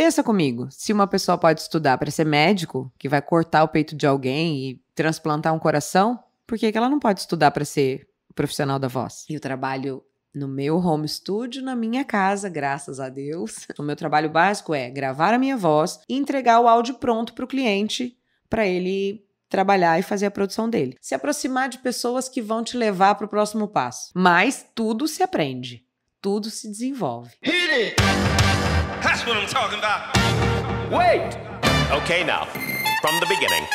Pensa comigo, se uma pessoa pode estudar para ser médico, que vai cortar o peito de alguém e transplantar um coração, por que, que ela não pode estudar para ser profissional da voz? E eu trabalho no meu home studio, na minha casa, graças a Deus. O meu trabalho básico é gravar a minha voz e entregar o áudio pronto para o cliente, para ele trabalhar e fazer a produção dele. Se aproximar de pessoas que vão te levar para o próximo passo. Mas tudo se aprende, tudo se desenvolve. Hit it! That's what I'm talking about. Wait! Okay, now, from the beginning.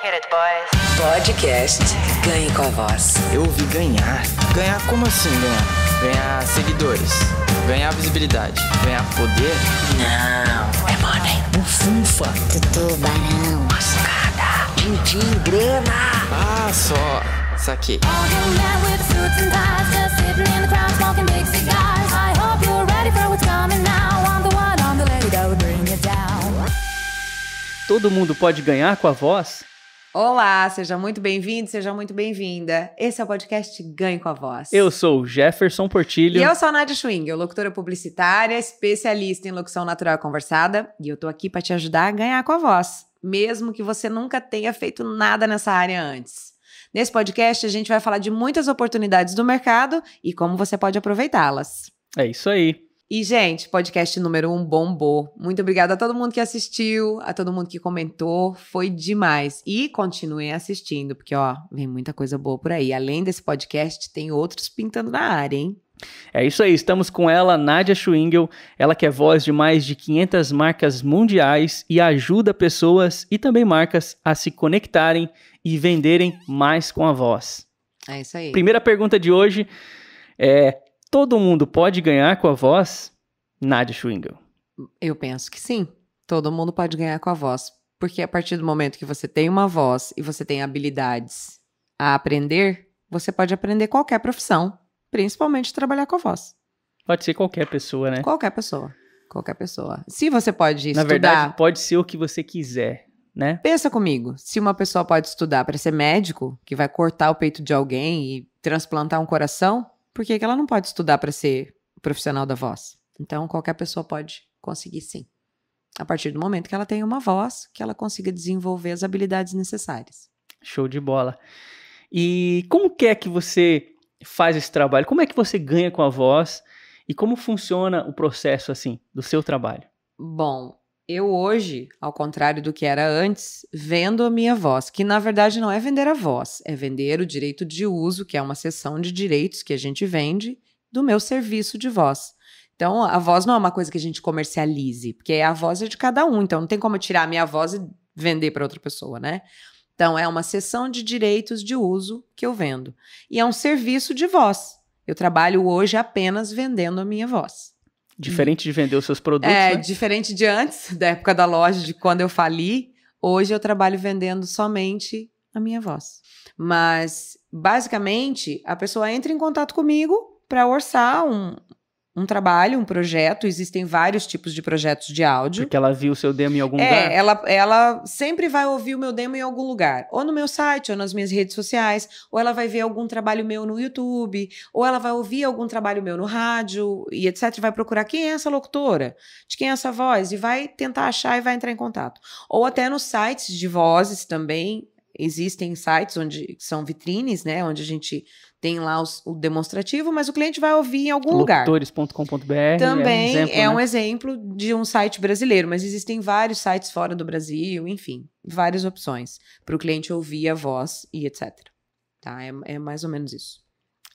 Hit it, boys. Podcast Ganhe com a Voz. Eu ouvi ganhar. Ganhar como assim ganhar? Ganhar seguidores. Ganhar visibilidade. Ganhar poder? Não, é money. Bufunfa. Tubarão. Mascada. Din-din, grana. Ah, só. Saquei. Todo mundo pode ganhar com a voz? Olá, seja muito bem-vindo, seja muito bem-vinda. Esse é o podcast Ganhe com a Voz. Eu sou o Jefferson Portilho. E eu sou a Nádia Schwing, locutora publicitária, especialista em locução natural conversada, e eu tô aqui para te ajudar a ganhar com a voz, mesmo que você nunca tenha feito nada nessa área antes. Nesse podcast, a gente vai falar de muitas oportunidades do mercado e como você pode aproveitá-las. É isso aí. E, gente, podcast número um bombou. Muito obrigada a todo mundo que assistiu, a todo mundo que comentou. Foi demais. E continuem assistindo, porque, ó, vem muita coisa boa por aí. Além desse podcast, tem outros pintando na área, hein? É isso aí, estamos com ela, Nádia Schwingel, ela que é voz de mais de 500 marcas mundiais e ajuda pessoas e também marcas a se conectarem e venderem mais com a voz. É isso aí. Primeira pergunta de hoje é: todo mundo pode ganhar com a voz? Nádia Schwingel. Eu penso que sim. Todo mundo pode ganhar com a voz. Porque a partir do momento que você tem uma voz e você tem habilidades a aprender, você pode aprender qualquer profissão, principalmente trabalhar com a voz. Pode ser qualquer pessoa, né? Qualquer pessoa. Qualquer pessoa. Se você pode Na estudar. verdade, pode ser o que você quiser, né? Pensa comigo, se uma pessoa pode estudar para ser médico, que vai cortar o peito de alguém e transplantar um coração, por que, que ela não pode estudar para ser profissional da voz? Então, qualquer pessoa pode conseguir sim. A partir do momento que ela tem uma voz, que ela consiga desenvolver as habilidades necessárias. Show de bola. E como que é que você faz esse trabalho? Como é que você ganha com a voz? E como funciona o processo assim do seu trabalho? Bom, eu hoje, ao contrário do que era antes, vendo a minha voz, que na verdade não é vender a voz, é vender o direito de uso, que é uma seção de direitos que a gente vende do meu serviço de voz. Então, a voz não é uma coisa que a gente comercialize, porque a voz é de cada um, então não tem como eu tirar a minha voz e vender para outra pessoa, né? Então, é uma seção de direitos de uso que eu vendo. E é um serviço de voz. Eu trabalho hoje apenas vendendo a minha voz. Diferente de vender os seus produtos, É, né? diferente de antes, da época da loja, de quando eu fali, hoje eu trabalho vendendo somente a minha voz. Mas, basicamente, a pessoa entra em contato comigo para orçar um, um trabalho, um projeto. Existem vários tipos de projetos de áudio. Porque ela viu o seu demo em algum É, lugar. ela, ela sempre vai ouvir o meu demo em algum lugar. Ou no meu site, ou nas minhas redes sociais, ou ela vai ver algum trabalho meu no YouTube, ou ela vai ouvir algum trabalho meu no rádio, e etc. Vai procurar quem é essa locutora, de quem é essa voz, e vai tentar achar e vai entrar em contato. Ou até nos sites de vozes também. Existem sites onde são vitrines, né? Onde a gente tem lá os- o demonstrativo, mas o cliente vai ouvir em algum lugar. Locutores.com.br. Também é um exemplo, é um né? exemplo de um site brasileiro, mas existem vários sites fora do Brasil, enfim, várias opções para o cliente ouvir a voz e etc. Tá? É, é mais ou menos isso.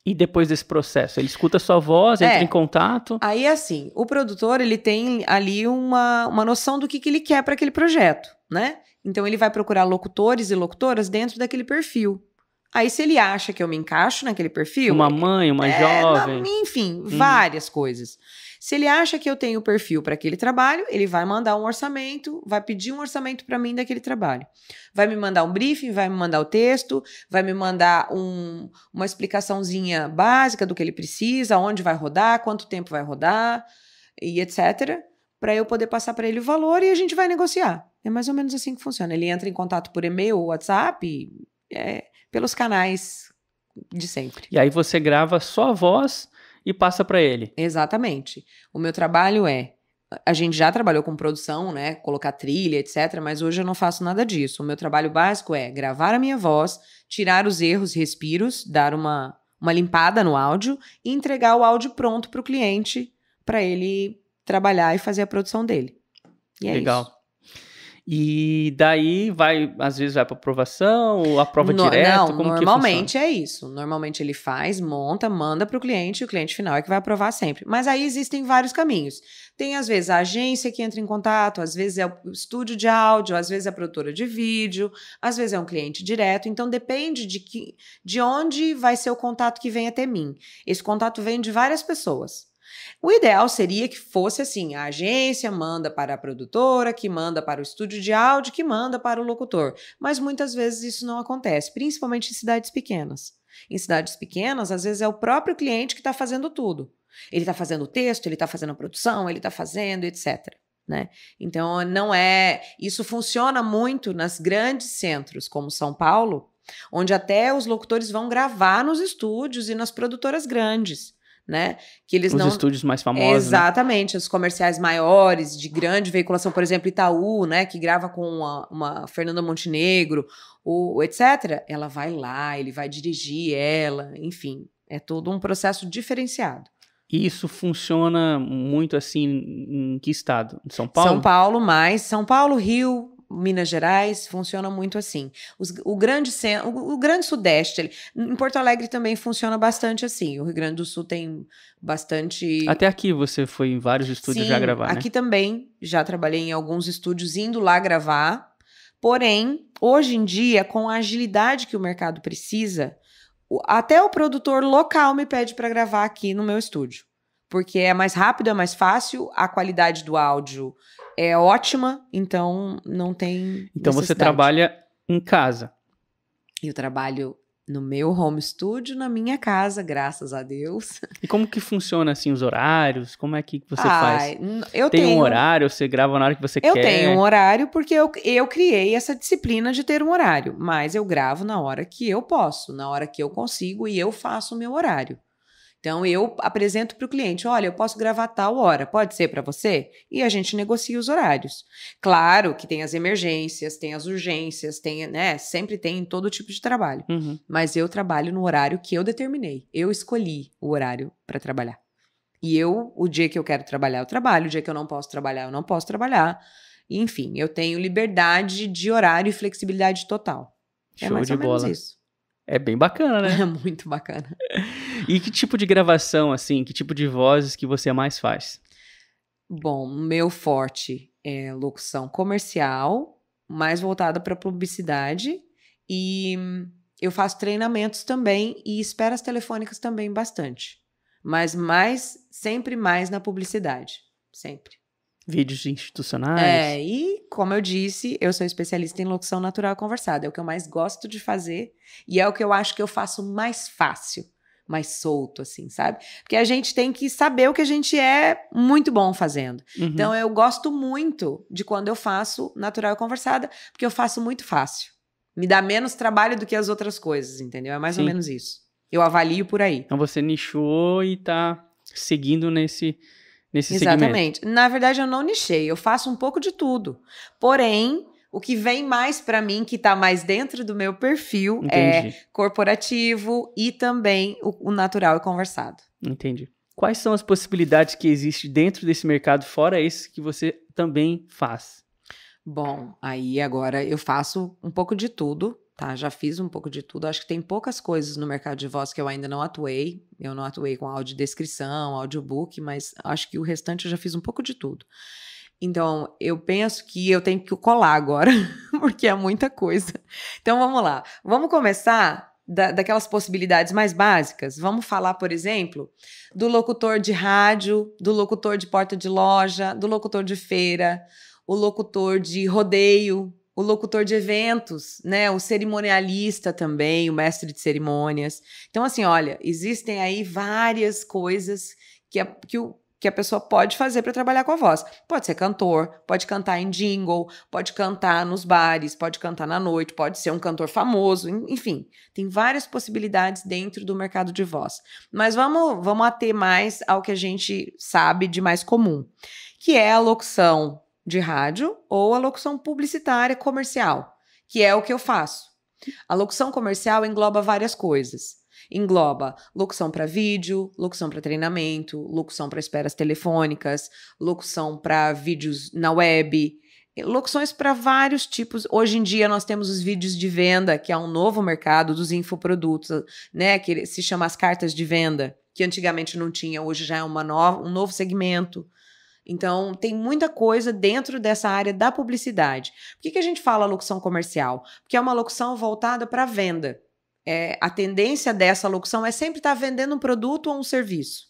E depois desse processo, ele escuta a sua voz, É. entra em contato. Aí, assim, o produtor ele tem ali uma, uma noção do que, que ele quer para aquele projeto, né? Então ele vai procurar locutores e locutoras dentro daquele perfil. Aí, se ele acha que eu me encaixo naquele perfil, Uma mãe, uma É, jovem. não, enfim, várias coisas. Se ele acha que eu tenho perfil para aquele trabalho, ele vai mandar um orçamento, vai pedir um orçamento para mim daquele trabalho. Vai me mandar um briefing, vai me mandar o texto, vai me mandar um- uma explicaçãozinha básica do que ele precisa, onde vai rodar, quanto tempo vai rodar e etc. Para eu poder passar para ele o valor e a gente vai negociar. É mais ou menos assim que funciona. Ele entra em contato por e-mail ou WhatsApp, é, pelos canais de sempre. E aí você grava só a voz e passa para ele. Exatamente. O meu trabalho é, a gente já trabalhou com produção, né? Colocar trilha, etc. Mas hoje eu não faço nada disso. O meu trabalho básico é gravar a minha voz, tirar os erros, respiros, dar uma, uma limpada no áudio e entregar o áudio pronto para o cliente para ele trabalhar e fazer a produção dele. E é Legal. isso. E daí vai, às vezes vai para aprovação, ou aprova No- direto, não, como normalmente é isso. Normalmente ele faz, monta, manda para o cliente e o cliente final é que vai aprovar sempre. Mas aí existem vários caminhos. Tem às vezes a agência que entra em contato, às vezes é o estúdio de áudio, às vezes é a produtora de vídeo, às vezes é um cliente direto. Então depende de que, de onde vai ser o contato que vem até mim. Esse contato vem de várias pessoas. O ideal seria que fosse assim: a agência manda para a produtora, que manda para o estúdio de áudio, que manda para o locutor. Mas muitas vezes isso não acontece, principalmente em cidades pequenas. Em cidades pequenas, às vezes é o próprio cliente que está fazendo tudo. Ele está fazendo o texto, ele está fazendo a produção, ele está fazendo, etc. Né? Então, não é. Isso funciona muito nas grandes centros, como São Paulo, onde até os locutores vão gravar nos estúdios e nas produtoras grandes. Né? Que eles Os não. estúdios mais famosos. né? Exatamente, os comerciais maiores, de grande veiculação, por exemplo, Itaú, né, que grava com uma, uma Fernanda Montenegro, ou etc. Ela vai lá, ele vai dirigir ela, enfim, é todo um processo diferenciado. E isso funciona muito assim em que estado? Em São Paulo? São Paulo mais, São Paulo, Rio, Minas Gerais, funciona muito assim. Os- o grande o, o grande sudeste, ali, em Porto Alegre também funciona bastante assim. O Rio Grande do Sul tem bastante Até aqui você foi em vários estúdios Sim, já gravar, né? aqui também já trabalhei em alguns estúdios indo lá gravar. Porém, hoje em dia, com a agilidade que o mercado precisa, até o produtor local me pede para gravar aqui no meu estúdio. Porque é mais rápido, é mais fácil, a qualidade do áudio é ótima, então não tem. Então você trabalha em casa. Eu trabalho no meu home studio, na minha casa, graças a Deus. E como que funciona assim os horários? Como é que você Ai, faz? eu Tem tenho um horário, você grava na hora que você Eu quer? tenho um horário porque eu, eu criei essa disciplina de ter um horário, mas eu gravo na hora que eu posso, na hora que eu consigo e eu faço o meu horário. Então eu apresento para o cliente, olha, eu posso gravar tal hora, pode ser para você? E a gente negocia os horários. Claro que tem as emergências, tem as urgências, tem, né, sempre tem todo tipo de trabalho, Uhum. mas eu trabalho no horário que eu determinei. Eu escolhi o horário para trabalhar. E eu, o dia que eu quero trabalhar, eu trabalho, o dia que eu não posso trabalhar, eu não posso trabalhar. Enfim, eu tenho liberdade de horário e flexibilidade total. é Show mais de ou menos bola. isso. É bem bacana, né? É muito bacana. E que tipo de gravação, assim, que tipo de vozes que você mais faz? Bom, meu forte é locução comercial, mais voltada para publicidade. E eu faço treinamentos também e esperas telefônicas também bastante. Mas mais, sempre mais na publicidade. Sempre. Vídeos institucionais? É, e como eu disse, eu sou especialista em locução natural conversada. É o que eu mais gosto de fazer e é o que eu acho que eu faço mais fácil, mais solto, assim, sabe? Porque a gente tem que saber o que a gente é muito bom fazendo. Uhum. Então eu gosto muito de quando eu faço natural conversada, porque eu faço muito fácil. Me dá menos trabalho do que as outras coisas, entendeu? É mais ou Sim. menos isso. Eu avalio por aí. Então você nichou e tá seguindo nesse, nesse segmento. Exatamente. Na verdade, eu não nichei, eu faço um pouco de tudo. Porém, o que vem mais pra mim, que tá mais dentro do meu perfil, é Entendi, corporativo e também o, o natural e conversado. entendi. Quais são as possibilidades que existem dentro desse mercado, fora esse que você também faz? Bom, aí agora eu faço um pouco de tudo, tá? Já fiz um pouco de tudo. Acho que tem poucas coisas no mercado de voz que eu ainda não atuei. Eu não atuei com audiodescrição, audiobook, mas acho que o restante eu já fiz um pouco de tudo. Então, eu penso que eu tenho que colar agora, porque é muita coisa. Então, vamos lá. Vamos começar da- daquelas possibilidades mais básicas. Vamos falar, por exemplo, do locutor de rádio, do locutor de porta de loja, do locutor de feira, o locutor de rodeio, o locutor de eventos, né? O cerimonialista também, o mestre de cerimônias. Então, assim, olha, existem aí várias coisas que a, que o, que a pessoa pode fazer para trabalhar com a voz. Pode ser cantor, pode cantar em jingle, pode cantar nos bares, pode cantar na noite, pode ser um cantor famoso, en- enfim, tem várias possibilidades dentro do mercado de voz. Mas vamos, vamos ater mais ao que a gente sabe de mais comum, que é a locução de rádio ou a locução publicitária comercial, que é o que eu faço. A locução comercial engloba várias coisas. Engloba locução para vídeo, locução para treinamento, locução para esperas telefônicas, locução para vídeos na web, locuções para vários tipos. Hoje em dia nós temos os vídeos de venda, que é um novo mercado dos infoprodutos, né, que se chama as cartas de venda, que antigamente não tinha, hoje já é uma nova, um novo segmento. Então, tem muita coisa dentro dessa área da publicidade. Por que, que a gente fala locução comercial? Porque é uma locução voltada para venda. É, a tendência dessa locução é sempre estar tá vendendo um produto ou um serviço,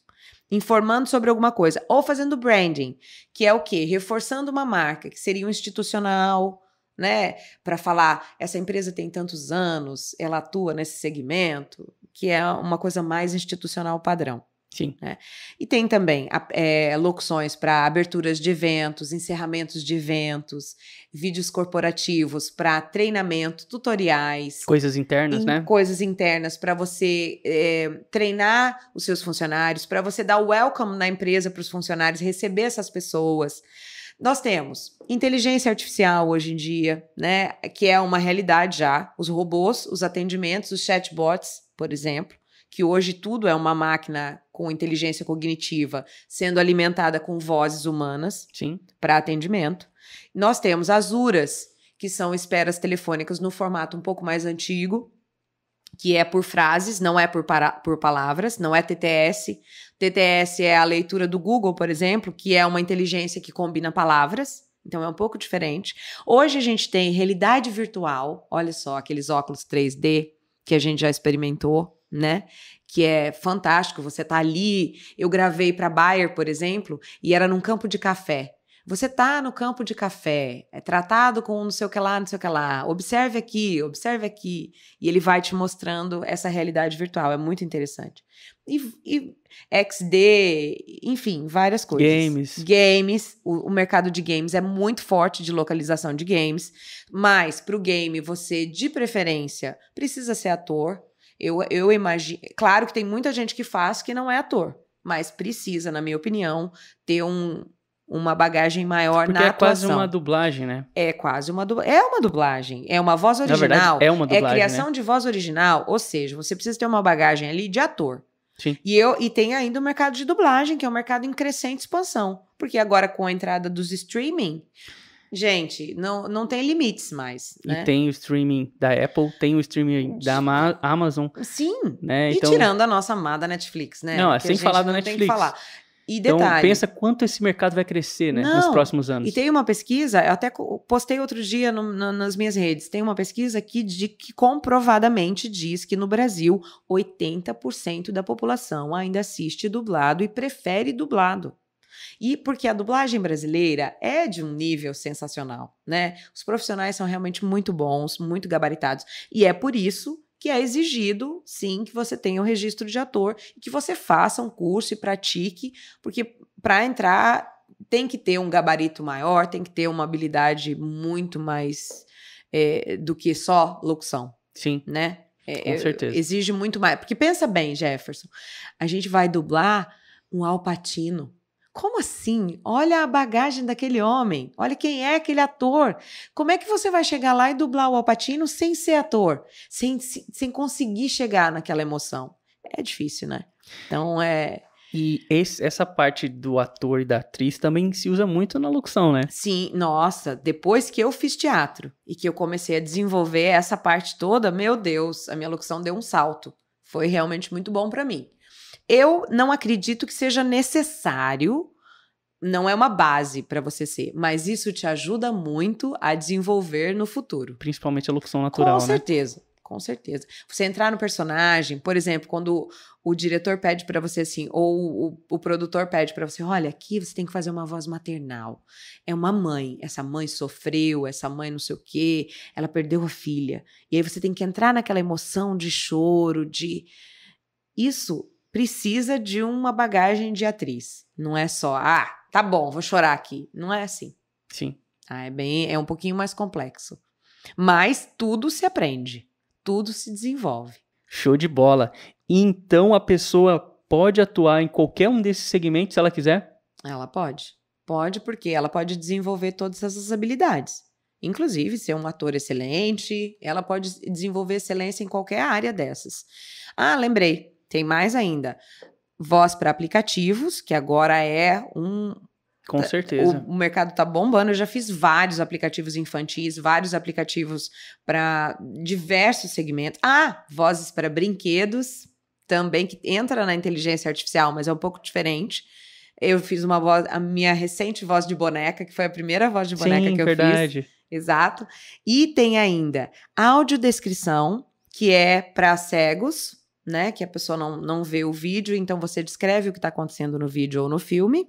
informando sobre alguma coisa, ou fazendo branding, que é o quê? Reforçando uma marca, que seria um institucional, né? Para falar, essa empresa tem tantos anos, ela atua nesse segmento, que é uma coisa mais institucional padrão. Sim. Né? E tem também é, locuções para aberturas de eventos, encerramentos de eventos, vídeos corporativos para treinamento, tutoriais. Coisas internas, né? Coisas internas para você é, treinar os seus funcionários, para você dar o welcome na empresa para os funcionários, receber essas pessoas. Nós temos inteligência artificial hoje em dia, né? Que é uma realidade já. Os robôs, os atendimentos, os chatbots, por exemplo que hoje tudo é uma máquina com inteligência cognitiva sendo alimentada com vozes humanas para atendimento. Nós temos as URAS, que são esperas telefônicas no formato um pouco mais antigo, que é por frases, não é por, para, por palavras, não é TTS. TTS é a leitura do Google, por exemplo, que é uma inteligência que combina palavras. Então é um pouco diferente. Hoje a gente tem realidade virtual, olha só, aqueles óculos 3D que a gente já experimentou, né? Que é fantástico. Você tá ali. Eu gravei para Bayer, por exemplo, e era num campo de café. Você tá no campo de café, é tratado com não sei o que lá, não sei o que lá. Observe aqui, observe aqui. E ele vai te mostrando essa realidade virtual. É muito interessante. E, e XD, enfim, várias coisas. Games. Games. O, o, mercado de games é muito forte de localização de games. Mas para o game, você, de preferência, precisa ser ator eu, eu imagino. Claro que tem muita gente que faz que não é ator, mas precisa, na minha opinião, ter um, uma bagagem maior Porque na é atuação. quase uma dublagem, né? É quase uma dublagem. É uma dublagem. É uma voz original. Na verdade, é uma dublagem. É criação né? de voz original. Ou seja, você precisa ter uma bagagem ali de ator. Sim. E, eu, e tem ainda o mercado de dublagem, que é um mercado em crescente expansão. Porque agora, com a entrada dos streaming, Gente, não, não tem limites mais. Né? E tem o streaming da Apple, tem o streaming da Ama Amazon. Sim. Né? E então... tirando a nossa amada Netflix, né? Não, é sem falar da Netflix. falar. E então, detalhe, então, pensa quanto esse mercado vai crescer, né? Não, nos próximos anos. E tem uma pesquisa, eu até postei outro dia no, no, nas minhas redes, tem uma pesquisa aqui de que comprovadamente diz que no Brasil 80% da população ainda assiste dublado e prefere dublado. E porque a dublagem brasileira é de um nível sensacional, né? Os profissionais são realmente muito bons, muito gabaritados. E é por isso que é exigido, sim, que você tenha o um registro de ator e que você faça um curso e pratique, porque para entrar tem que ter um gabarito maior, tem que ter uma habilidade muito mais é, do que só locução. Sim. Né? É, Com certeza. Exige muito mais. Porque pensa bem, Jefferson, a gente vai dublar um alpatino como assim? Olha a bagagem daquele homem. Olha quem é aquele ator. Como é que você vai chegar lá e dublar o Alpatino sem ser ator? Sem, sem conseguir chegar naquela emoção? É difícil, né? Então é. E esse, essa parte do ator e da atriz também se usa muito na locução, né? Sim, nossa, depois que eu fiz teatro e que eu comecei a desenvolver essa parte toda, meu Deus, a minha locução deu um salto. Foi realmente muito bom para mim. Eu não acredito que seja necessário, não é uma base para você ser, mas isso te ajuda muito a desenvolver no futuro. Principalmente a locução natural, com né? certeza, né? Com certeza. Você entrar no personagem, por exemplo, quando o diretor pede para você assim, ou o, o produtor pede para você, olha, aqui você tem que fazer uma voz maternal. É uma mãe, essa mãe sofreu, essa mãe não sei o quê, ela perdeu a filha. E aí você tem que entrar naquela emoção de choro, de isso precisa de uma bagagem de atriz. Não é só, ah, tá bom, vou chorar aqui. Não é assim. Sim. Ah, é bem, é um pouquinho mais complexo. Mas tudo se aprende, tudo se desenvolve. Show de bola. Então a pessoa pode atuar em qualquer um desses segmentos se ela quiser? Ela pode. Pode, porque ela pode desenvolver todas essas habilidades. Inclusive, ser um ator excelente, ela pode desenvolver excelência em qualquer área dessas. Ah, lembrei, tem mais ainda. Voz para aplicativos, que agora é um, Com certeza. o, o mercado tá bombando. Eu já fiz vários aplicativos infantis, vários aplicativos para diversos segmentos. Ah, vozes para brinquedos, também que entra na inteligência artificial, mas é um pouco diferente. Eu fiz uma voz, a minha recente voz de boneca, que foi a primeira voz de boneca Sim, que eu fiz. verdade. Exato. E tem ainda audiodescrição, que é para cegos, né? Que a pessoa não, não vê o vídeo, então você descreve o que está acontecendo no vídeo ou no filme.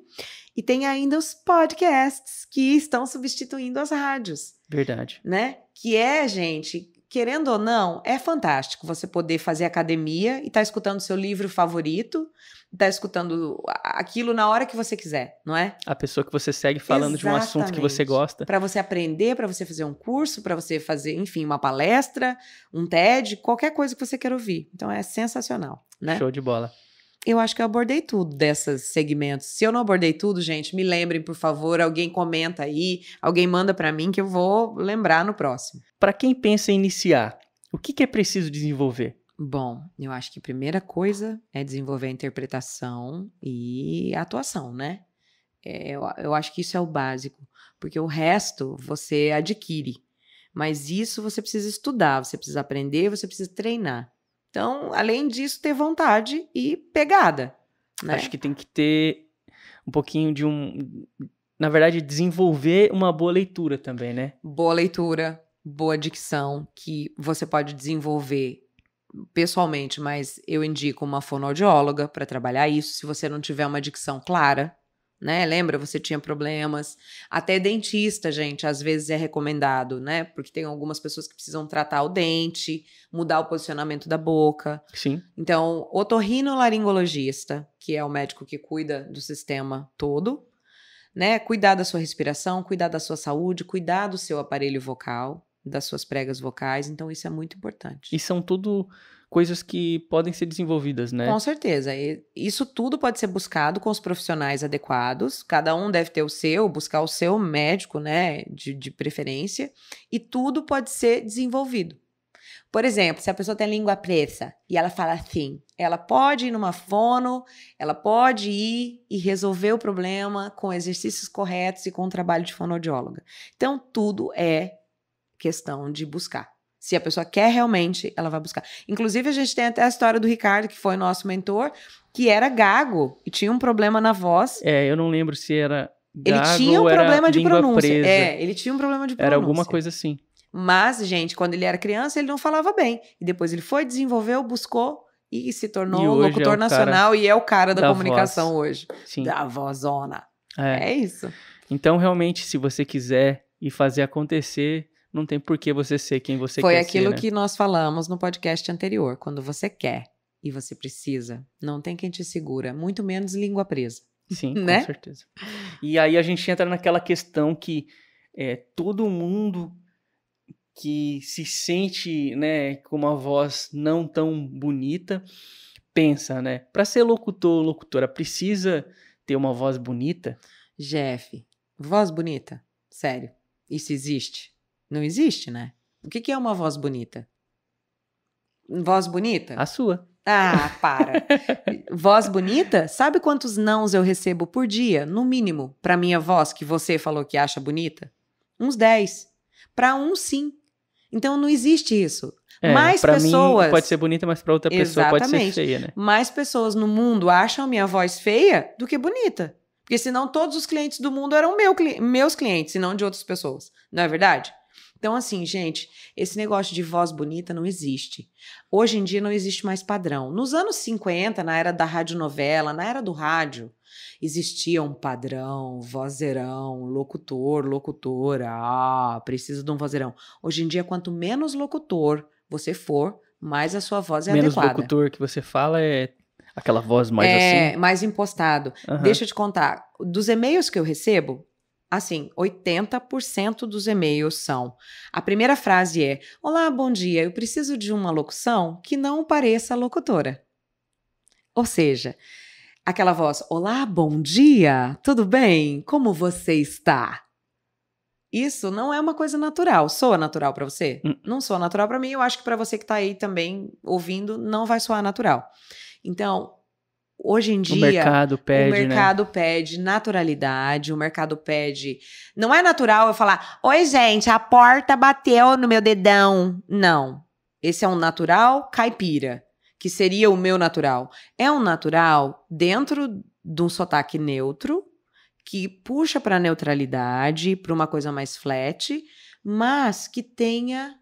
E tem ainda os podcasts, que estão substituindo as rádios, Verdade. né? Que é, gente, querendo ou não, é fantástico você poder fazer academia e estar escutando seu livro favorito, estar escutando a- aquilo na hora que você quiser, não é? A pessoa que você segue falando de um assunto que você Exatamente. gosta. Para você aprender, para você fazer um curso, para você fazer, enfim, uma palestra, um TED, qualquer coisa que você queira ouvir. Então é sensacional, né? Show de bola. Eu acho que eu abordei tudo desses segmentos. Se eu não abordei tudo, gente, me lembrem, por favor, alguém comenta aí, alguém manda para mim que eu vou lembrar no próximo. Para quem pensa em iniciar, o que, que é preciso desenvolver? Bom, eu acho que a primeira coisa é desenvolver a interpretação e a atuação, né? É, eu, eu acho que isso é o básico, porque o resto você adquire. Mas isso você precisa estudar, você precisa aprender, você precisa treinar. Então, além disso, ter vontade e pegada. Né? Acho que tem que ter um pouquinho de um. Na verdade, desenvolver uma boa leitura também, né? boa leitura, boa dicção, que você pode desenvolver pessoalmente, mas eu indico uma fonoaudióloga para trabalhar isso, se você não tiver uma dicção clara, né? Lembra, você tinha problemas. Até dentista, gente, às vezes é recomendado, né? Porque tem algumas pessoas que precisam tratar o dente, mudar o posicionamento da boca. Sim. Então, otorrinolaringologista, que é o médico que cuida do sistema todo, né? Cuidar da sua respiração, cuidar da sua saúde, cuidar do seu aparelho vocal, das suas pregas vocais. Então, isso é muito importante. E são tudo coisas que podem ser desenvolvidas, né? Com certeza. Isso tudo pode ser buscado com os profissionais adequados. Cada um deve ter o seu, buscar o seu médico, né? De, de preferência. E tudo pode ser desenvolvido. Por exemplo, se a pessoa tem a língua presa e ela fala assim, ela pode ir numa fono, ela pode ir e resolver o problema com exercícios corretos e com o trabalho de fonoaudióloga. Então, tudo é questão de buscar. Se a pessoa quer realmente, ela vai buscar. Inclusive, a gente tem até a história do Ricardo, que foi nosso mentor, que era gago e tinha um problema na voz. É, eu não lembro se era. Ele gago tinha um problema de pronúncia. presa. É, ele tinha um problema de pronúncia. Era alguma coisa assim. Mas, gente, quando ele era criança, ele não falava bem. E depois ele foi, desenvolveu, buscou e se tornou E é locutor cara nacional e é o cara da, da comunicação hoje. Sim. Da vozona. É. É isso. Então, realmente, se você quiser e fazer acontecer, não tem por que você ser quem você Foi quer aquilo ser, né? que nós falamos no podcast anterior. Quando você quer e você precisa, não tem quem te segura, muito menos língua presa. Sim, né? com certeza. E aí a gente entra naquela questão que é, todo mundo que se sente né, com uma voz não tão bonita pensa, né? Para ser locutor ou locutora, precisa ter uma voz bonita? Jeff, voz bonita? Sério, isso existe? Não existe, né? O que que é uma voz bonita? Voz bonita? A sua. Ah, para. voz bonita? Sabe quantos nãos eu recebo por dia, no mínimo, pra minha voz que você falou que acha bonita? Uns 10. Pra um, sim. Então não existe isso. É, Mais pessoas- mim pode ser bonita, mas para outra pessoa pode ser Exatamente. feia, né? Mais pessoas no mundo acham minha voz feia do que bonita. Porque senão todos os clientes do mundo eram meu meus clientes e não de outras pessoas. Não é verdade? Então, assim, gente, esse negócio de voz bonita não existe. Hoje em dia não existe mais padrão. Nos anos 50, na era da radionovela, na era do rádio, existia um padrão, vozeirão, locutor, locutora. Ah, precisa de um vozeirão. Hoje em dia, quanto menos locutor você for, mais a sua voz é Menos adequada. locutor que você fala é aquela voz mais é, assim. mais impostado. Aham. Deixa eu te contar. Dos e-mails que eu recebo, assim, 80% dos e-mails são. A primeira frase é: Olá, bom dia. Eu preciso de uma locução que não pareça locutora. Ou seja, aquela voz: Olá, bom dia, tudo bem? Como você está? Isso não é uma coisa natural. Soa natural pra você? Hum. Não soa natural pra mim. Eu acho que pra você que tá aí também ouvindo, não vai soar natural. Então, hoje em O dia. mercado pede, o né? mercado pede naturalidade, o mercado pede. Não é natural eu falar, oi, gente, a porta bateu no meu dedão. Não. Esse é um natural caipira, que seria o meu natural. É um natural dentro de um sotaque neutro, que puxa para neutralidade, para uma coisa mais flat, mas que tenha.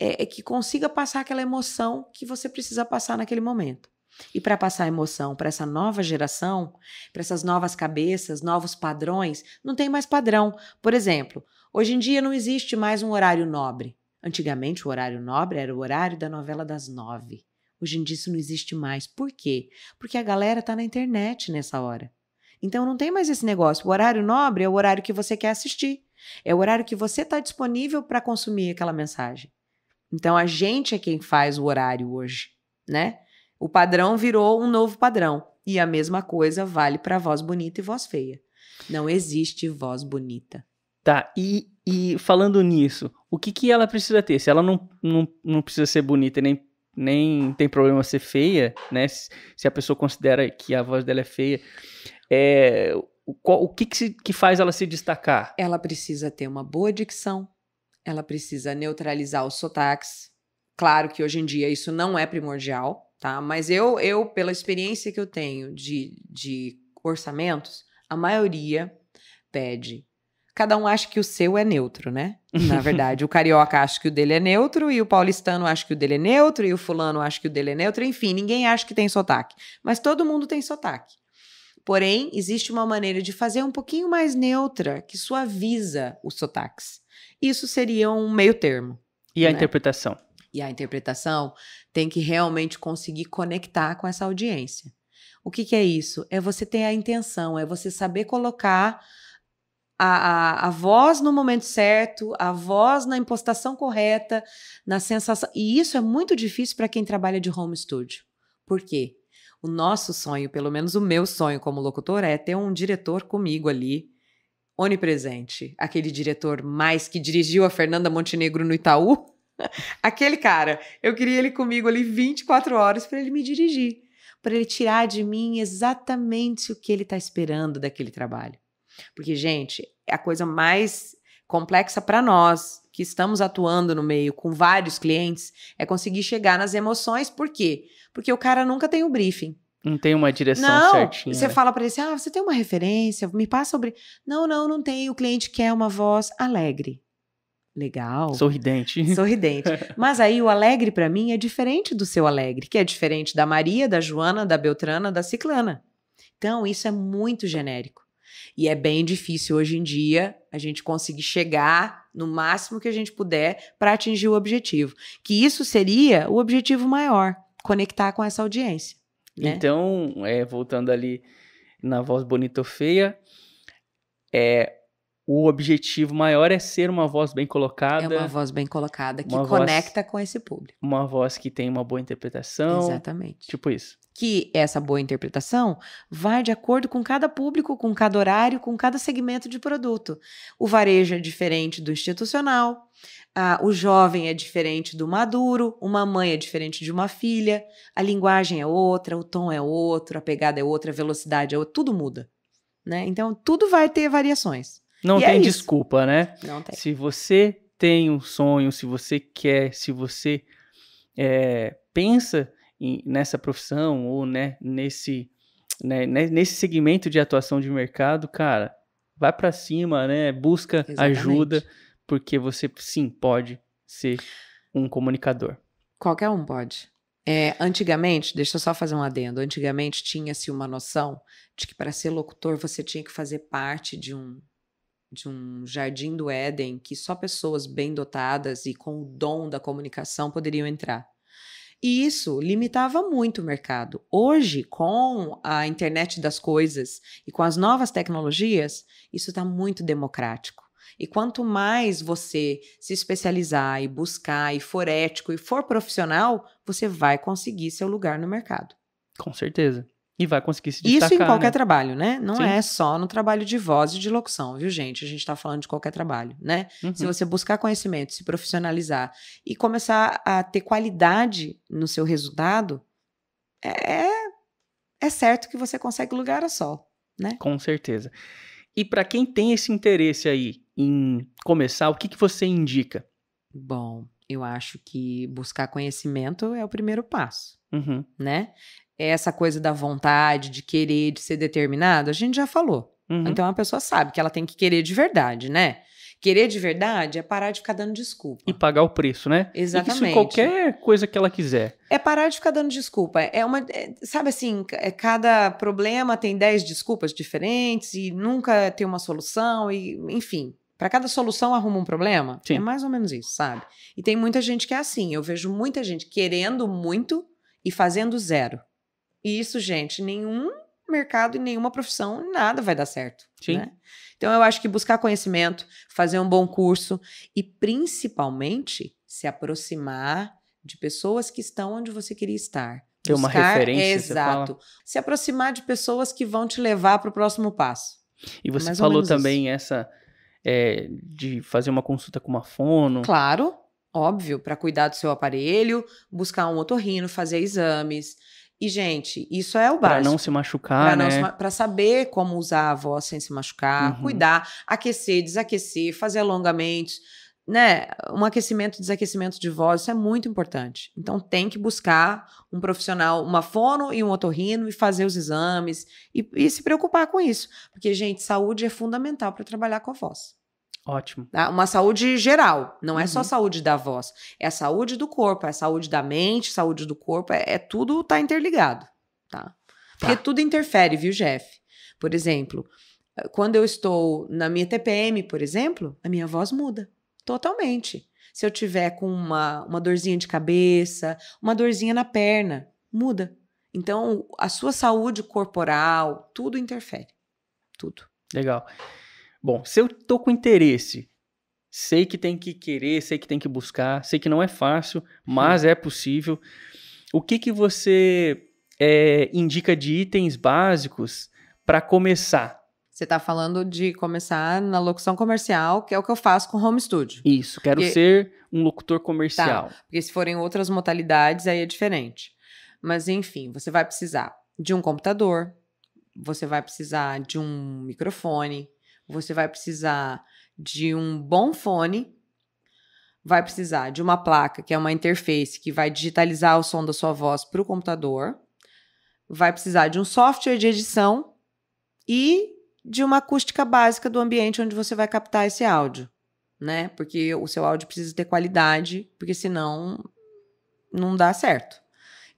é, é que consiga passar aquela emoção que você precisa passar naquele momento. E para passar emoção para essa nova geração, para essas novas cabeças, novos padrões, não tem mais padrão. Por exemplo, hoje em dia não existe mais um horário nobre. Antigamente, o horário nobre era o horário da novela das nove. Hoje em dia isso não existe mais. Por quê? Porque a galera tá na internet nessa hora. Então não tem mais esse negócio. O horário nobre é o horário que você quer assistir. É o horário que você está disponível para consumir aquela mensagem. Então a gente é quem faz o horário hoje, né? O padrão virou um novo padrão. E a mesma coisa vale para voz bonita e voz feia. Não existe voz bonita. Tá, e, e falando nisso, o que, que ela precisa ter? Se ela não, não, não precisa ser bonita nem, nem tem problema ser feia, né? Se, se a pessoa considera que a voz dela é feia, é, o, o que, que, se- que faz ela se destacar? Ela precisa ter uma boa dicção, ela precisa neutralizar os sotaques. Claro que hoje em dia isso não é primordial, tá? Mas eu, eu pela experiência que eu tenho de, de orçamentos, a maioria pede. Cada um acha que o seu é neutro, né? Na verdade, o carioca acha que o dele é neutro, e o paulistano acha que o dele é neutro, e o fulano acha que o dele é neutro, enfim, ninguém acha que tem sotaque. Mas todo mundo tem sotaque. Porém, existe uma maneira de fazer um pouquinho mais neutra, que suaviza os sotaques. Isso seria um meio termo. E a Né? interpretação? E a interpretação tem que realmente conseguir conectar com essa audiência. O que, que é isso? É você ter a intenção, é você saber colocar a, a, a voz no momento certo, a voz na impostação correta, na sensação. E isso é muito difícil para quem trabalha de home studio. Por quê? O nosso sonho, pelo menos o meu sonho como locutor, é ter um diretor comigo ali, onipresente. Aquele diretor mais que dirigiu a Fernanda Montenegro no Itaú. Aquele cara, eu queria ele comigo ali 24 horas para ele me dirigir, para ele tirar de mim exatamente o que ele está esperando daquele trabalho. Porque, gente, é a coisa mais complexa para nós que estamos atuando no meio com vários clientes é conseguir chegar nas emoções. Por quê? Porque o cara nunca tem o briefing. Não tem uma direção Não, certinha. você né? fala para ele assim: ah, você tem uma referência, me passa sobre. Não, não, não tem. O cliente quer uma voz alegre. Legal. Sorridente. Sorridente. Mas aí o alegre para mim é diferente do seu alegre, que é diferente da Maria, da Joana, da Beltrana, da Ciclana. Então, isso é muito genérico. E é bem difícil hoje em dia a gente conseguir chegar no máximo que a gente puder para atingir o objetivo. Que isso seria o objetivo maior, conectar com essa audiência. Né? Então, é, voltando ali na voz bonita ou feia, é, o objetivo maior é ser uma voz bem colocada, é uma voz bem colocada que uma voz- conecta com esse público. uma voz que tem uma boa interpretação, Exatamente. tipo isso. que essa boa interpretação vai de acordo com cada público, com cada horário, com cada segmento de produto. O varejo é diferente do institucional, ah, o jovem é diferente do maduro, uma mãe é diferente de uma filha, a linguagem é outra, o tom é outro, a pegada é outra, a velocidade é outra, tudo muda. Né? Então, tudo vai ter variações. Não E é tem isso. desculpa, né? Não tem. Se você tem um sonho, se você quer, se você é, pensa em- nessa profissão ou né, nesse, né, ne- nesse segmento de atuação de mercado, cara, vai pra cima, né? Busca Exatamente. ajuda, porque você sim pode ser um comunicador. Qualquer um pode. É, antigamente, deixa eu só fazer um adendo. Antigamente tinha-se uma noção de que para ser locutor você tinha que fazer parte de um de um jardim do Éden que só pessoas bem dotadas e com o dom da comunicação poderiam entrar. E isso limitava muito o mercado. Hoje, com a internet das coisas e com as novas tecnologias, isso está muito democrático. E quanto mais você se especializar e buscar e for ético e for profissional, você vai conseguir seu lugar no mercado. Com certeza. E vai conseguir se Isso destacar, em qualquer né? trabalho, né? Não Sim. é só no trabalho de voz e de locução, viu, gente? A gente tá falando de qualquer trabalho, né? Uhum. Se você buscar conhecimento, se profissionalizar e começar a ter qualidade no seu resultado, é, é certo que você consegue lugar a sol. Com certeza. E para quem tem esse interesse aí em começar, o que, que você indica? Bom, eu acho que buscar conhecimento é o primeiro passo, Uhum, né? Essa coisa da vontade, de querer, de ser determinado, a gente já falou. uhum. Então a pessoa sabe que ela tem que querer de verdade, né? Querer de verdade é parar de ficar dando desculpa. E pagar o preço, né? E Isso Exatamente. qualquer coisa que ela quiser. É parar de ficar dando desculpa. É uma. é- sabe assim, é, cada problema tem 10 desculpas diferentes e nunca tem uma solução, e, enfim. Para cada solução arruma um problema. Sim. É mais ou menos isso, sabe? E tem muita gente que é assim. Eu vejo muita gente querendo muito e fazendo zero. E isso, gente, nenhum mercado e nenhuma profissão, nada vai dar certo. Sim. né? Então eu acho que buscar conhecimento, fazer um bom curso e principalmente se aproximar de pessoas que estão onde você queria estar. Ter uma referência, Exato. Se aproximar de pessoas que vão te levar para o próximo passo. E você Mais ou falou também essa é, de fazer uma consulta com uma fono. Claro, óbvio, para cuidar do seu aparelho, buscar um otorrino, fazer exames. E, gente, isso é o básico. não se machucar, Pra, né? pra saber como usar a voz sem se machucar, Uhum. cuidar, aquecer, desaquecer, fazer alongamentos, né? Um aquecimento, desaquecimento de voz, isso é muito importante. Então tem que buscar um profissional, uma fono e um otorrino e fazer os exames e, e se preocupar com isso. Porque, gente, saúde é fundamental para trabalhar com a voz. Ótimo. tá? Uma saúde geral, não é só Uhum. saúde da voz, é a saúde do corpo, é a saúde da mente, saúde do corpo, é, é tudo tá interligado, tá? Porque tudo interfere, viu, Jeff? Por exemplo, eh, quando eu estou na minha TPM, por exemplo, a minha voz muda totalmente. Se eu tiver com uma, uma dorzinha de cabeça, uma dorzinha na perna, muda. Então, a sua saúde corporal, tudo interfere. Tudo. Legal. Bom, se eu tô com interesse, sei que tem que querer, sei que tem que buscar, sei que não é fácil, mas é possível. O que que você é, indica de itens básicos para começar? Você está falando de começar na locução comercial, que é o que eu faço com home studio. Isso, quero Porque- ser um locutor comercial. Porque se forem outras modalidades, aí é diferente. Mas enfim, você vai precisar de um computador, você vai precisar de um microfone, você vai precisar de um bom fone, vai precisar de uma placa, que é uma interface que vai digitalizar o som da sua voz para o computador, vai precisar de um software de edição e de uma acústica básica do ambiente onde você vai captar esse áudio, né? Porque o seu áudio precisa ter qualidade, porque senão não dá certo.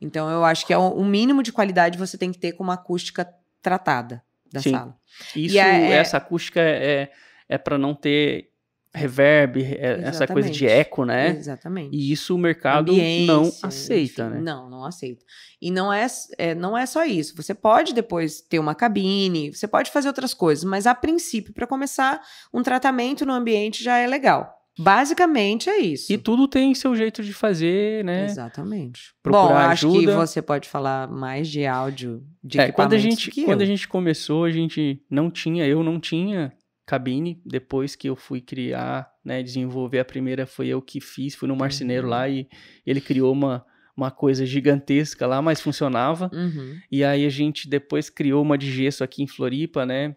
Então eu acho que é o mínimo de qualidade você tem que ter com uma acústica tratada da Sim. sala. Isso, é- essa acústica é, é para não ter reverb, é- essa coisa de eco, né? Exatamente. E isso o mercado Ambiência, não aceita, enfim, né? Não, não aceita. E não é, é, não é só isso. Você pode depois ter uma cabine, você pode fazer outras coisas, mas a princípio, para começar, um tratamento no ambiente já é legal. Basicamente é isso. E tudo tem seu jeito de fazer, né? Exatamente. Procurar Bom, acho que ajuda. você pode falar mais de áudio, de É, quando a gente que quando a gente começou, a gente não tinha, eu não tinha cabine. Depois que eu fui criar, né, desenvolver a primeira, foi eu que fiz, fui no marceneiro Uhum. lá e ele criou uma uma coisa gigantesca lá, mas funcionava. Uhum. E aí a gente depois criou uma de gesso aqui em Floripa, né?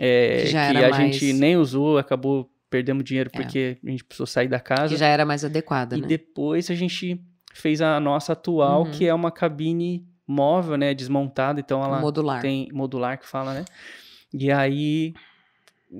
É, Que que a mais- gente nem usou, acabou perdendo dinheiro É. porque a gente precisou sair da casa. Que já era mais adequada, E né? depois a gente fez a nossa atual, Uhum. que é uma cabine móvel, né? Desmontada, então ela Modular. tem modular que fala, né? E aí,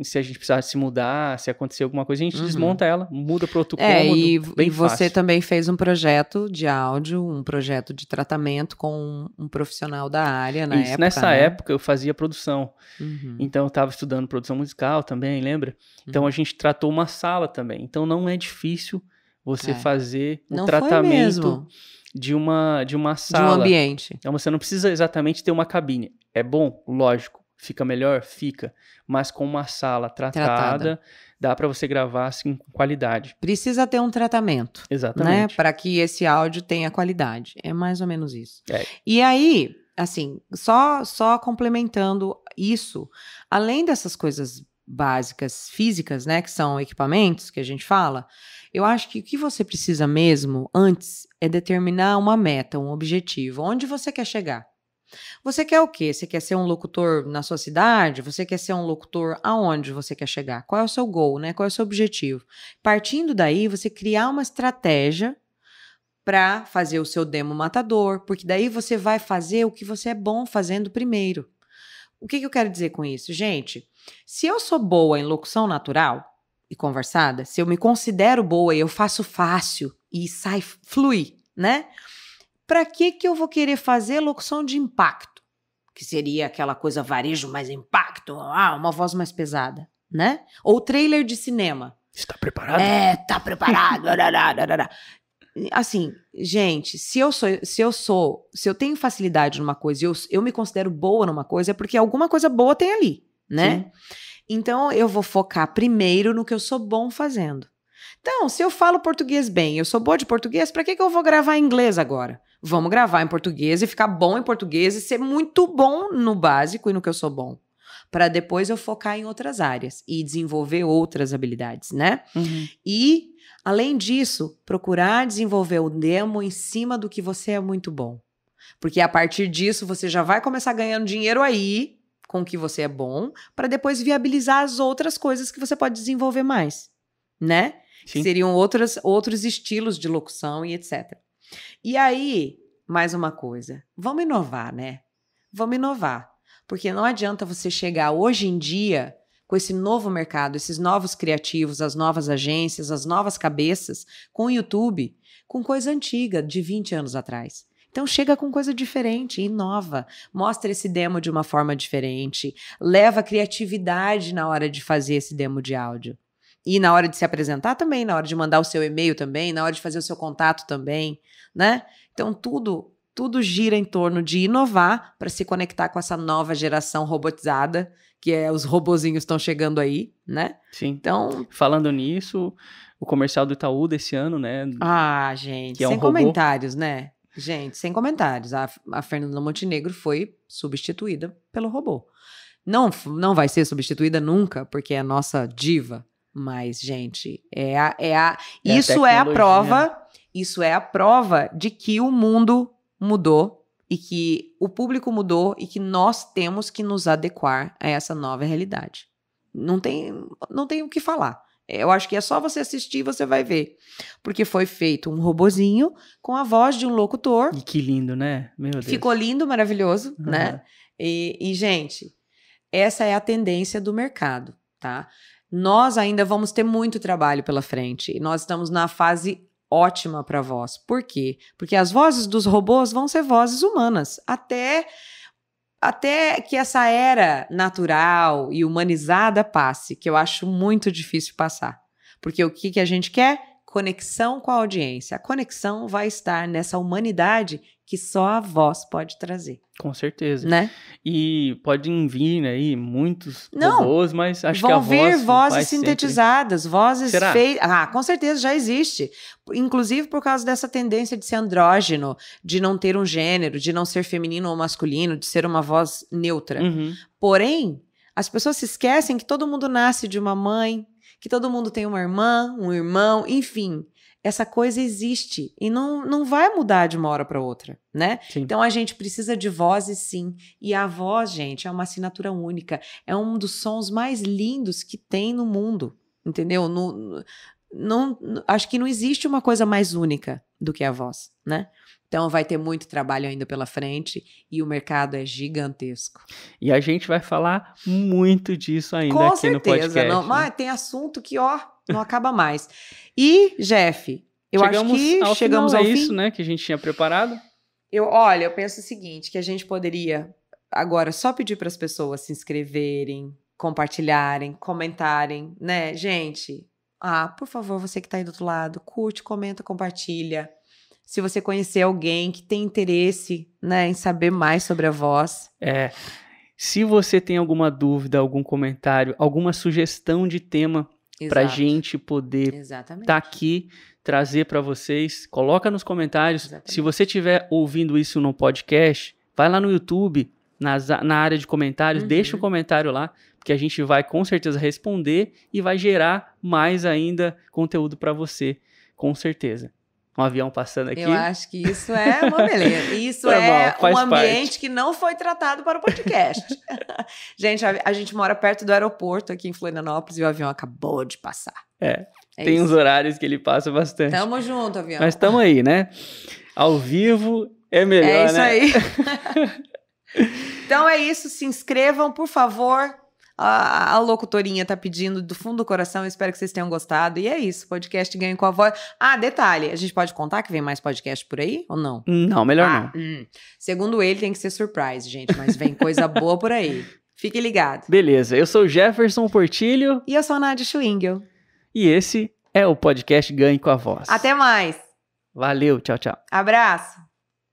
se a gente precisar se mudar, se acontecer alguma coisa, a gente Uhum. desmonta ela, muda para outro É, cômodo, e, bem e você fácil. também fez um projeto de áudio, um projeto de tratamento com um, profissional da área na Isso, época. nessa né? época eu fazia produção, Uhum. então eu estava estudando produção musical também, lembra? Então a gente tratou uma sala também, então não é difícil você É. fazer o Não tratamento de uma de uma de um sala. ambiente. Então você não precisa exatamente ter uma cabine. É bom, lógico, fica melhor, fica, mas com uma sala tratada, Tratada. dá para você gravar assim com qualidade. Precisa ter um tratamento, né? Exatamente. Para que esse áudio tenha qualidade. É mais ou menos isso. É. E aí, assim, só só complementando isso, além dessas coisas básicas físicas, né, que são equipamentos que a gente fala, eu acho que o que você precisa mesmo antes é determinar uma meta, um objetivo, onde você quer chegar. Você quer o quê? Você quer ser um locutor na sua cidade? Você quer ser um locutor aonde você quer chegar? Qual é o seu goal, né? Qual é o seu objetivo? Partindo daí, você criar uma estratégia para fazer o seu demo matador, porque daí você vai fazer o que você é bom fazendo primeiro. O que, que eu quero dizer com isso? Gente, se eu sou boa em locução natural e conversada, se eu me considero boa e eu faço fácil e sai, flui, né? Para que que eu vou querer fazer locução de impacto? Que seria aquela coisa varejo mais impacto, ah, uma voz mais pesada, né? Ou trailer de cinema. Está preparado? É, tá preparado. assim, gente, se eu sou, se eu sou, se eu tenho facilidade numa coisa e eu, eu me considero boa numa coisa, é porque alguma coisa boa tem ali, né? Sim. Então eu vou focar primeiro no que eu sou bom fazendo. Então, se eu falo português bem, eu sou boa de português, para que, que eu vou gravar inglês agora? Vamos gravar em português e ficar bom em português e ser muito bom no básico e no que eu sou bom. Para depois eu focar em outras áreas e desenvolver outras habilidades, né? Uhum. E, além disso, procurar desenvolver o demo em cima do que você é muito bom. Porque a partir disso você já vai começar ganhando dinheiro aí com o que você é bom, para depois viabilizar as outras coisas que você pode desenvolver mais, né? Sim. Seriam outras, outros estilos de locução e etc. E aí, mais uma coisa, vamos inovar, né? Vamos inovar. Porque não adianta você chegar hoje em dia com esse novo mercado, esses novos criativos, as novas agências, as novas cabeças, com o YouTube, com coisa antiga, de 20 anos atrás. Então chega com coisa diferente, inova, mostra esse demo de uma forma diferente, leva criatividade na hora de fazer esse demo de áudio. E na hora de se apresentar também, na hora de mandar o seu e-mail também, na hora de fazer o seu contato também, né? Então tudo tudo gira em torno de inovar para se conectar com essa nova geração robotizada, que é os robozinhos estão chegando aí, né? Sim. Então, Falando nisso, o comercial do Itaú desse ano, né? ah, gente, Que é um sem robô. comentários, né? Gente, sem comentários. A, a Fernanda Montenegro foi substituída pelo robô. Não, não vai ser substituída nunca, porque é a nossa diva. Mas, gente, é a, é a, É a isso é a prova. Isso é a prova de que o mundo mudou e que o público mudou e que nós temos que nos adequar a essa nova realidade. Não tem, não tem o que falar. Eu acho que é só você assistir e você vai ver. Porque foi feito um robozinho com a voz de um locutor. E que lindo, né? Meu Deus. Ficou lindo, maravilhoso, Uhum. né? E, e, gente, essa é a tendência do mercado, tá? Nós ainda vamos ter muito trabalho pela frente. E nós estamos na fase ótima para voz. Por quê? Porque as vozes dos robôs vão ser vozes humanas. Até, até que essa era natural e humanizada passe, que eu acho muito difícil passar. Porque o que, que a gente quer? Conexão com a audiência. A conexão vai estar nessa humanidade que só a voz pode trazer, Com certeza. né? E podem vir aí muitos Não, robôs, mas acho que a Vão vir voz vozes faz sempre- sintetizadas, vozes feitas. Ah, com certeza já existe. Inclusive por causa dessa tendência de ser andrógeno, de não ter um gênero, de não ser feminino ou masculino, de ser uma voz neutra. Uhum. Porém, as pessoas se esquecem que todo mundo nasce de uma mãe, que todo mundo tem uma irmã, um irmão, enfim. Essa coisa existe e não, não vai mudar de uma hora para outra, né? Sim. Então a gente precisa de vozes sim. E a voz, gente, é uma assinatura única. É um dos sons mais lindos que tem no mundo. Entendeu? No- não, acho que não existe uma coisa mais única do que a voz, né? Então vai ter muito trabalho ainda pela frente e o mercado é gigantesco. E a gente vai falar muito disso ainda Com aqui no certeza. podcast. Não, né? mas tem assunto que, ó, não acaba mais. E, Jeff, eu chegamos acho que ao chegamos final, ao é fim. isso, né, que a gente tinha preparado. Eu, olha, eu penso o seguinte, que a gente poderia agora só pedir para as pessoas se inscreverem, compartilharem, comentarem, né, gente? Ah, por favor, você que está aí do outro lado, curte, comenta, compartilha. Se você conhecer alguém que tem interesse, né, em saber mais sobre a voz, É, se você tem alguma dúvida, algum comentário, alguma sugestão de tema Exato. gente poder Exatamente. tá aqui trazer pra vocês, coloca nos comentários. Exatamente. Se você estiver ouvindo isso no podcast, vai lá no YouTube, nas- na área de comentários, Uhum. deixa um comentário lá, porque a gente vai com certeza responder e vai gerar mais ainda conteúdo para você, com certeza. Um avião passando aqui. Eu acho que isso é uma beleza. Isso Normal, é um ambiente parte. que não foi tratado para o podcast. gente, a, a gente mora perto do aeroporto aqui em Florianópolis e o avião acabou de passar. É, É tem uns isso. horários que ele passa bastante. Tamo junto, avião. Mas estamos aí, né? Ao vivo é melhor, é isso né? aí. então é isso. Se inscrevam, por favor. A, a locutorinha tá pedindo do fundo do coração. Eu espero que vocês tenham gostado. E é isso. Podcast Ganho com a Voz. Ah, detalhe. A gente pode contar que vem mais podcast por aí ou não? Não, melhor Ah, não. hum. Segundo ele, tem que ser surprise, gente. Mas vem coisa boa por aí. Fique ligado. Beleza, eu sou Jefferson Portilho E eu sou a Nádia Schwingel. e esse é o podcast Ganhe com a Voz. Até mais. Valeu, tchau, tchau. Abraço.